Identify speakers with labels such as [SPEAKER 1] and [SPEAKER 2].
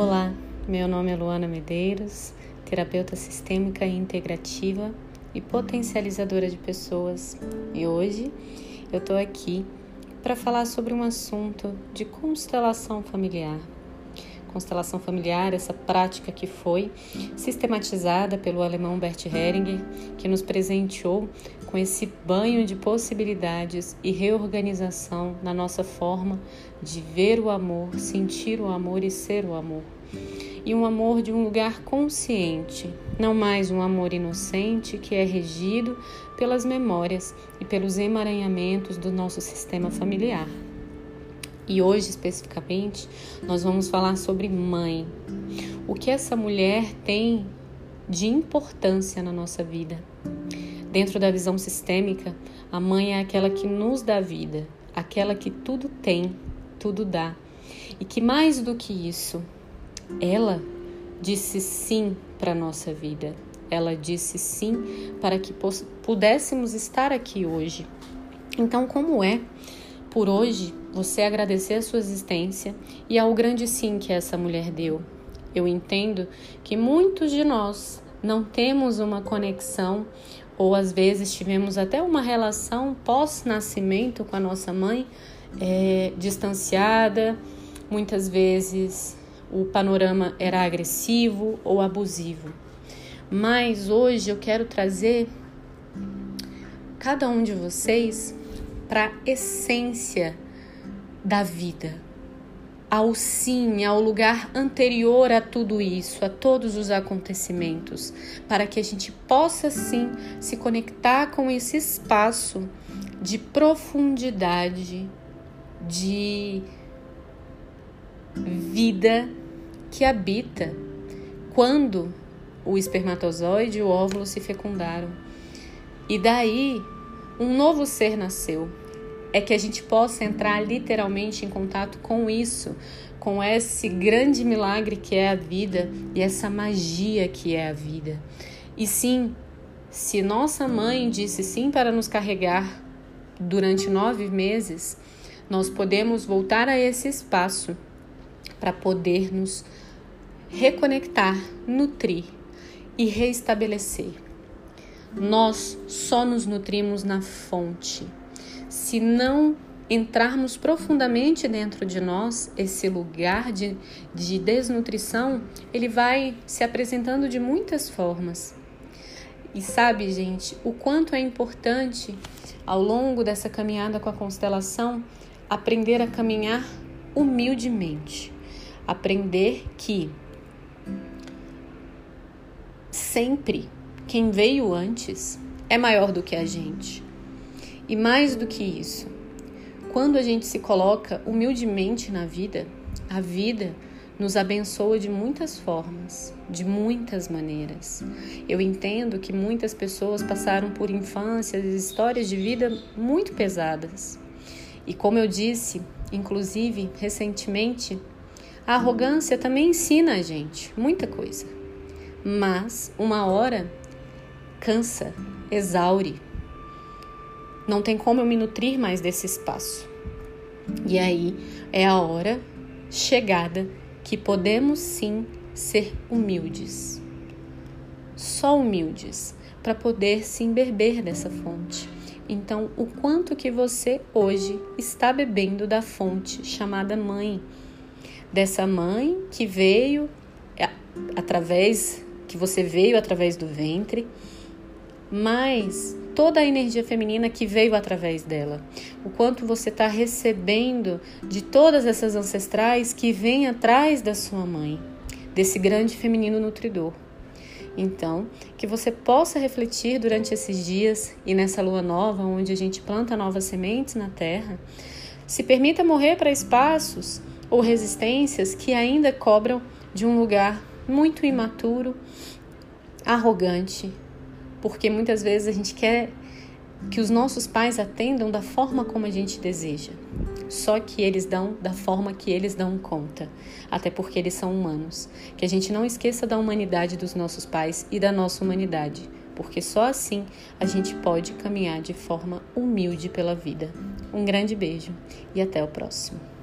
[SPEAKER 1] Olá, meu nome é Luana Medeiros, terapeuta sistêmica e integrativa e potencializadora de pessoas. E hoje eu estou aqui para falar sobre um assunto de constelação familiar. Constelação familiar, essa prática que foi sistematizada pelo alemão Bert Heringer, que nos presenteou com esse banho de possibilidades e reorganização na nossa forma de ver o amor, sentir o amor e ser o amor. E um amor de um lugar consciente, não mais um amor inocente que é regido pelas memórias e pelos emaranhamentos do nosso sistema familiar. E hoje, especificamente, nós vamos falar sobre mãe. O que essa mulher tem de importância na nossa vida. Dentro da visão sistêmica, a mãe é aquela que nos dá vida, aquela que tudo tem, tudo dá. E que mais do que isso, ela disse sim para a nossa vida. Ela disse sim para que pudéssemos estar aqui hoje. Então, como é por hoje você agradecer a sua existência e ao grande sim que essa mulher deu? Eu entendo que muitos de nós não temos uma conexão ou às vezes tivemos até uma relação pós-nascimento com a nossa mãe é, distanciada, muitas vezes o panorama era agressivo ou abusivo. Mas hoje eu quero trazer cada um de vocês para a essência da vida, ao sim, ao lugar anterior a tudo isso, a todos os acontecimentos, para que a gente possa sim se conectar com esse espaço de profundidade, de vida que habita quando o espermatozoide e o óvulo se fecundaram. E daí um novo ser nasceu, é que a gente possa entrar literalmente em contato com isso, com esse grande milagre que é a vida e essa magia que é a vida. E sim, se nossa mãe disse sim para nos carregar durante nove meses, nós podemos voltar a esse espaço para poder nos reconectar, nutrir e reestabelecer. Nós só nos nutrimos na fonte se não entrarmos profundamente dentro de nós, esse lugar de, de desnutrição, ele vai se apresentando de muitas formas. E sabe, gente, o quanto é importante ao longo dessa caminhada com a constelação aprender a caminhar humildemente. Aprender que sempre quem veio antes é maior do que a gente. E mais do que isso, quando a gente se coloca humildemente na vida, a vida nos abençoa de muitas formas, de muitas maneiras. Eu entendo que muitas pessoas passaram por infâncias e histórias de vida muito pesadas. E como eu disse, inclusive recentemente, a arrogância também ensina a gente muita coisa. Mas uma hora cansa, exaure, não tem como eu me nutrir mais desse espaço. E aí é a hora chegada que podemos sim ser humildes. Só humildes para poder se embeber dessa fonte. Então, o quanto que você hoje está bebendo da fonte chamada mãe, dessa mãe que veio é, através que você veio através do ventre, mas toda a energia feminina que veio através dela. O quanto você está recebendo de todas essas ancestrais que vêm atrás da sua mãe, desse grande feminino nutridor. Então, que você possa refletir durante esses dias e nessa lua nova, onde a gente planta novas sementes na terra, se permita morrer para espaços ou resistências que ainda cobram de um lugar muito imaturo, arrogante, porque muitas vezes a gente quer que os nossos pais atendam da forma como a gente deseja. Só que eles dão da forma que eles dão conta, até porque eles são humanos. Que a gente não esqueça da humanidade dos nossos pais e da nossa humanidade, porque só assim a gente pode caminhar de forma humilde pela vida. Um grande beijo e até o próximo.